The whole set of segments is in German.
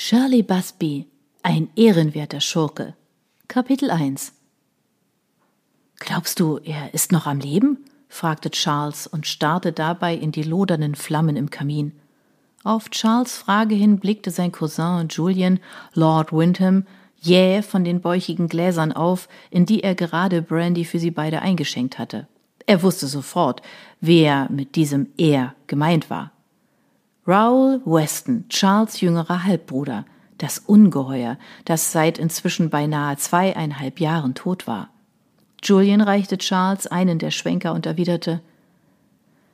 Shirley Busby, ein ehrenwerter Schurke. Kapitel 1 Glaubst du, er ist noch am Leben? fragte Charles und starrte dabei in die lodernden Flammen im Kamin. Auf Charles Frage hin blickte sein Cousin Julian, Lord Wyndham, jäh von den bäuchigen Gläsern auf, in die er gerade Brandy für sie beide eingeschenkt hatte. Er wusste sofort, wer mit diesem er gemeint war. Raoul Weston, Charles jüngerer Halbbruder, das Ungeheuer, das seit inzwischen beinahe zweieinhalb Jahren tot war. Julian reichte Charles einen der Schwenker und erwiderte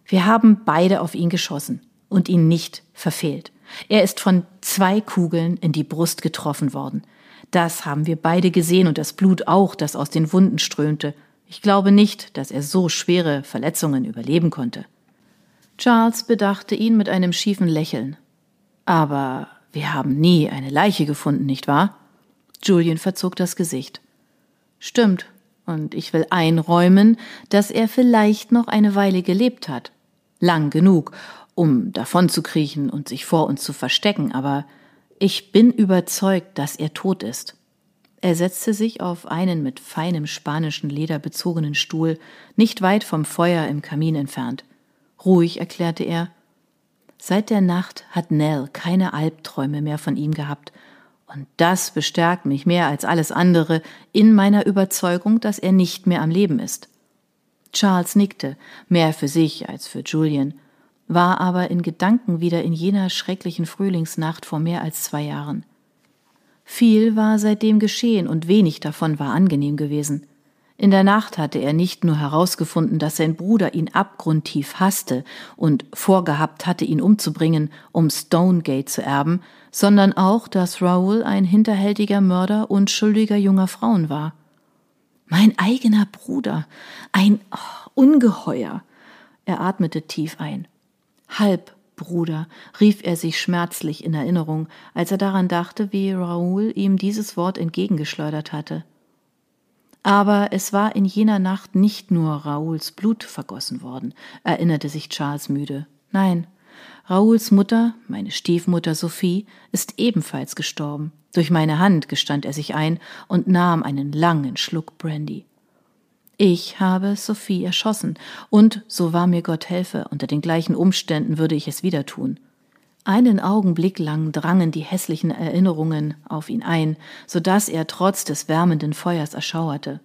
Wir haben beide auf ihn geschossen und ihn nicht verfehlt. Er ist von zwei Kugeln in die Brust getroffen worden. Das haben wir beide gesehen und das Blut auch, das aus den Wunden strömte. Ich glaube nicht, dass er so schwere Verletzungen überleben konnte. Charles bedachte ihn mit einem schiefen Lächeln. Aber wir haben nie eine Leiche gefunden, nicht wahr? Julian verzog das Gesicht. Stimmt, und ich will einräumen, dass er vielleicht noch eine Weile gelebt hat. Lang genug, um davonzukriechen und sich vor uns zu verstecken, aber ich bin überzeugt, dass er tot ist. Er setzte sich auf einen mit feinem spanischen Leder bezogenen Stuhl, nicht weit vom Feuer im Kamin entfernt. Ruhig erklärte er. Seit der Nacht hat Nell keine Albträume mehr von ihm gehabt, und das bestärkt mich mehr als alles andere in meiner Überzeugung, dass er nicht mehr am Leben ist. Charles nickte, mehr für sich als für Julian, war aber in Gedanken wieder in jener schrecklichen Frühlingsnacht vor mehr als zwei Jahren. Viel war seitdem geschehen und wenig davon war angenehm gewesen. In der Nacht hatte er nicht nur herausgefunden, dass sein Bruder ihn abgrundtief hasste und vorgehabt hatte, ihn umzubringen, um Stonegate zu erben, sondern auch, dass Raoul ein hinterhältiger Mörder unschuldiger junger Frauen war. Mein eigener Bruder, ein oh, Ungeheuer. Er atmete tief ein. Halbbruder, rief er sich schmerzlich in Erinnerung, als er daran dachte, wie Raoul ihm dieses Wort entgegengeschleudert hatte. Aber es war in jener Nacht nicht nur Rauls Blut vergossen worden, erinnerte sich Charles müde. Nein, Rauls Mutter, meine Stiefmutter Sophie, ist ebenfalls gestorben. Durch meine Hand gestand er sich ein und nahm einen langen Schluck Brandy. Ich habe Sophie erschossen, und, so wahr mir Gott helfe, unter den gleichen Umständen würde ich es wieder tun. Einen Augenblick lang drangen die hässlichen Erinnerungen auf ihn ein, so dass er trotz des wärmenden Feuers erschauerte.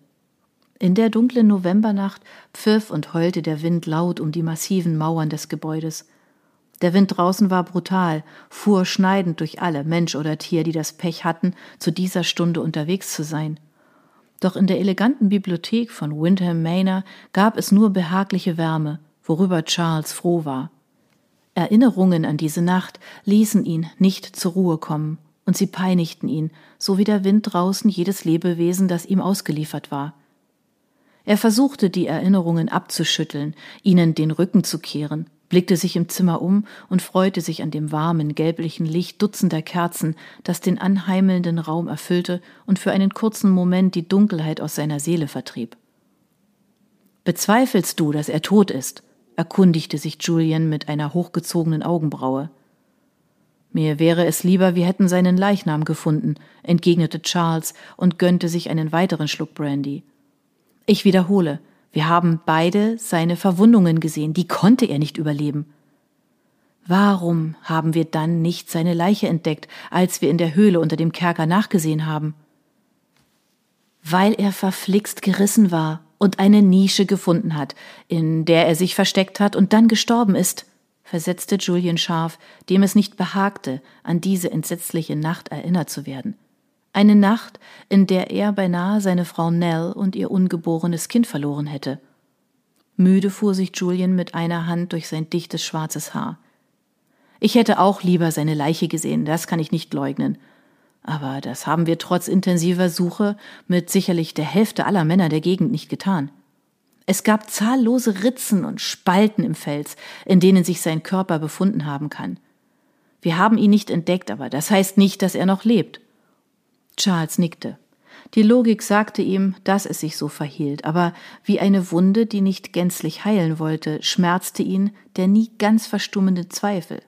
In der dunklen Novembernacht pfiff und heulte der Wind laut um die massiven Mauern des Gebäudes. Der Wind draußen war brutal, fuhr schneidend durch alle, Mensch oder Tier, die das Pech hatten, zu dieser Stunde unterwegs zu sein. Doch in der eleganten Bibliothek von Windham Manor gab es nur behagliche Wärme, worüber Charles froh war. Erinnerungen an diese Nacht ließen ihn nicht zur Ruhe kommen, und sie peinigten ihn, so wie der Wind draußen jedes Lebewesen, das ihm ausgeliefert war. Er versuchte, die Erinnerungen abzuschütteln, ihnen den Rücken zu kehren, blickte sich im Zimmer um und freute sich an dem warmen, gelblichen Licht dutzender Kerzen, das den anheimelnden Raum erfüllte und für einen kurzen Moment die Dunkelheit aus seiner Seele vertrieb. Bezweifelst du, dass er tot ist? Erkundigte sich Julian mit einer hochgezogenen Augenbraue. Mir wäre es lieber, wir hätten seinen Leichnam gefunden, entgegnete Charles und gönnte sich einen weiteren Schluck Brandy. Ich wiederhole, wir haben beide seine Verwundungen gesehen, die konnte er nicht überleben. Warum haben wir dann nicht seine Leiche entdeckt, als wir in der Höhle unter dem Kerker nachgesehen haben? Weil er verflixt gerissen war, und eine Nische gefunden hat, in der er sich versteckt hat und dann gestorben ist, versetzte Julian scharf, dem es nicht behagte, an diese entsetzliche Nacht erinnert zu werden. Eine Nacht, in der er beinahe seine Frau Nell und ihr ungeborenes Kind verloren hätte. Müde fuhr sich Julian mit einer Hand durch sein dichtes schwarzes Haar. Ich hätte auch lieber seine Leiche gesehen, das kann ich nicht leugnen. Aber das haben wir trotz intensiver Suche mit sicherlich der Hälfte aller Männer der Gegend nicht getan. Es gab zahllose Ritzen und Spalten im Fels, in denen sich sein Körper befunden haben kann. Wir haben ihn nicht entdeckt, aber das heißt nicht, dass er noch lebt. Charles nickte. Die Logik sagte ihm, dass es sich so verhielt, aber wie eine Wunde, die nicht gänzlich heilen wollte, schmerzte ihn der nie ganz verstummende Zweifel.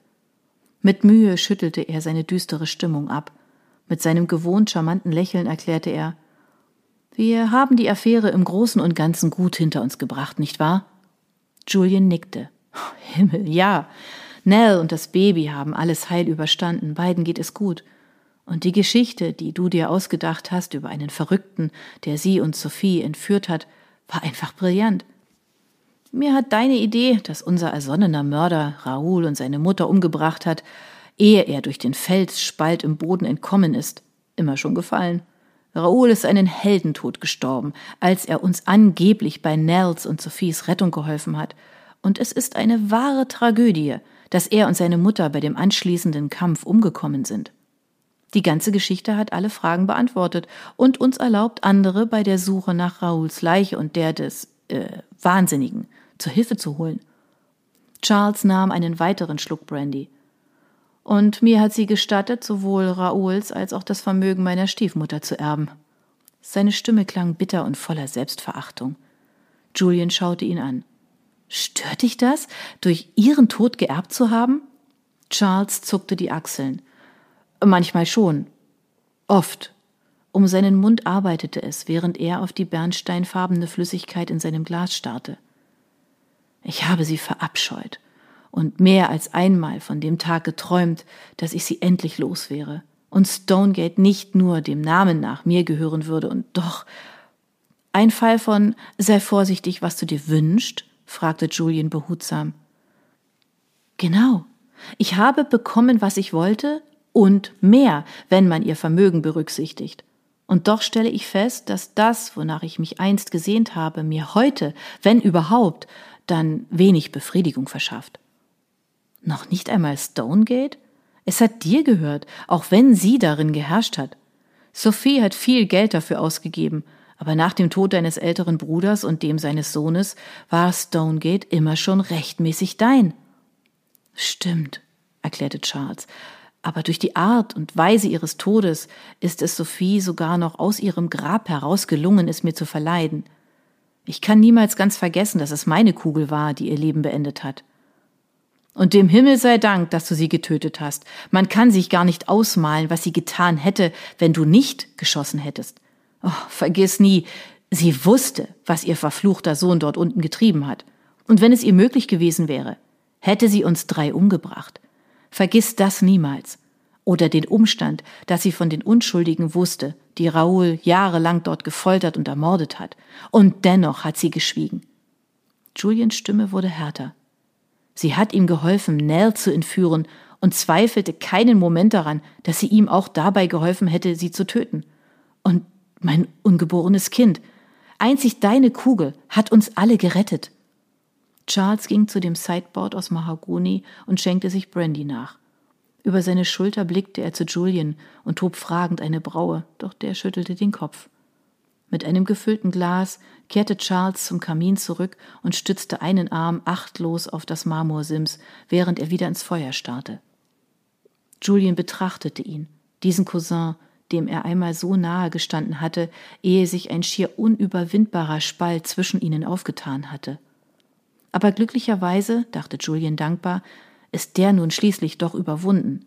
Mit Mühe schüttelte er seine düstere Stimmung ab. Mit seinem gewohnt charmanten Lächeln erklärte er Wir haben die Affäre im Großen und Ganzen gut hinter uns gebracht, nicht wahr? Julian nickte. Himmel, ja. Nell und das Baby haben alles heil überstanden, beiden geht es gut. Und die Geschichte, die du dir ausgedacht hast über einen Verrückten, der sie und Sophie entführt hat, war einfach brillant. Mir hat deine Idee, dass unser ersonnener Mörder Raoul und seine Mutter umgebracht hat, ehe er durch den Felsspalt im Boden entkommen ist, immer schon gefallen. Raoul ist einen Heldentod gestorben, als er uns angeblich bei Nels und Sophies Rettung geholfen hat. Und es ist eine wahre Tragödie, dass er und seine Mutter bei dem anschließenden Kampf umgekommen sind. Die ganze Geschichte hat alle Fragen beantwortet und uns erlaubt, andere bei der Suche nach Raouls Leiche und der des äh, Wahnsinnigen zur Hilfe zu holen. Charles nahm einen weiteren Schluck Brandy. Und mir hat sie gestattet, sowohl Raouls als auch das Vermögen meiner Stiefmutter zu erben. Seine Stimme klang bitter und voller Selbstverachtung. Julian schaute ihn an. Stört dich das, durch ihren Tod geerbt zu haben? Charles zuckte die Achseln. Manchmal schon. Oft. Um seinen Mund arbeitete es, während er auf die bernsteinfarbene Flüssigkeit in seinem Glas starrte. Ich habe sie verabscheut und mehr als einmal von dem Tag geträumt, dass ich sie endlich los wäre und Stonegate nicht nur dem Namen nach mir gehören würde und doch ein Fall von sei vorsichtig, was du dir wünschst? fragte Julian behutsam. Genau. Ich habe bekommen, was ich wollte und mehr, wenn man ihr Vermögen berücksichtigt. Und doch stelle ich fest, dass das, wonach ich mich einst gesehnt habe, mir heute, wenn überhaupt, dann wenig Befriedigung verschafft. Noch nicht einmal Stonegate? Es hat dir gehört, auch wenn sie darin geherrscht hat. Sophie hat viel Geld dafür ausgegeben, aber nach dem Tod deines älteren Bruders und dem seines Sohnes war Stonegate immer schon rechtmäßig dein. Stimmt, erklärte Charles, aber durch die Art und Weise ihres Todes ist es Sophie sogar noch aus ihrem Grab heraus gelungen, es mir zu verleiden. Ich kann niemals ganz vergessen, dass es meine Kugel war, die ihr Leben beendet hat. Und dem Himmel sei Dank, dass du sie getötet hast. Man kann sich gar nicht ausmalen, was sie getan hätte, wenn du nicht geschossen hättest. Oh, vergiss nie, sie wusste, was ihr verfluchter Sohn dort unten getrieben hat. Und wenn es ihr möglich gewesen wäre, hätte sie uns drei umgebracht. Vergiss das niemals. Oder den Umstand, dass sie von den Unschuldigen wusste, die Raoul jahrelang dort gefoltert und ermordet hat. Und dennoch hat sie geschwiegen. Juliens Stimme wurde härter. Sie hat ihm geholfen, Nell zu entführen und zweifelte keinen Moment daran, dass sie ihm auch dabei geholfen hätte, sie zu töten. Und mein ungeborenes Kind, einzig deine Kugel hat uns alle gerettet. Charles ging zu dem Sideboard aus Mahagoni und schenkte sich Brandy nach. Über seine Schulter blickte er zu Julian und hob fragend eine Braue, doch der schüttelte den Kopf. Mit einem gefüllten Glas kehrte Charles zum Kamin zurück und stützte einen Arm achtlos auf das Marmorsims, während er wieder ins Feuer starrte. Julian betrachtete ihn, diesen Cousin, dem er einmal so nahe gestanden hatte, ehe sich ein schier unüberwindbarer Spalt zwischen ihnen aufgetan hatte. Aber glücklicherweise, dachte Julian dankbar, ist der nun schließlich doch überwunden.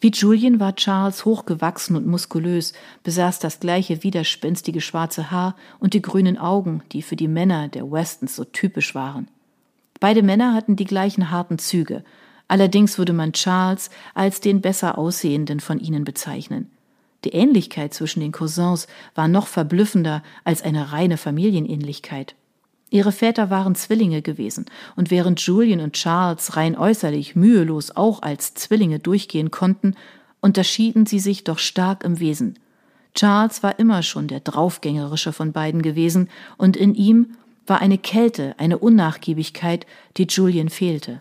Wie Julian war Charles hochgewachsen und muskulös, besaß das gleiche widerspenstige schwarze Haar und die grünen Augen, die für die Männer der Westons so typisch waren. Beide Männer hatten die gleichen harten Züge, allerdings würde man Charles als den besser aussehenden von ihnen bezeichnen. Die Ähnlichkeit zwischen den Cousins war noch verblüffender als eine reine Familienähnlichkeit. Ihre Väter waren Zwillinge gewesen, und während Julian und Charles rein äußerlich mühelos auch als Zwillinge durchgehen konnten, unterschieden sie sich doch stark im Wesen. Charles war immer schon der draufgängerische von beiden gewesen, und in ihm war eine Kälte, eine Unnachgiebigkeit, die Julian fehlte.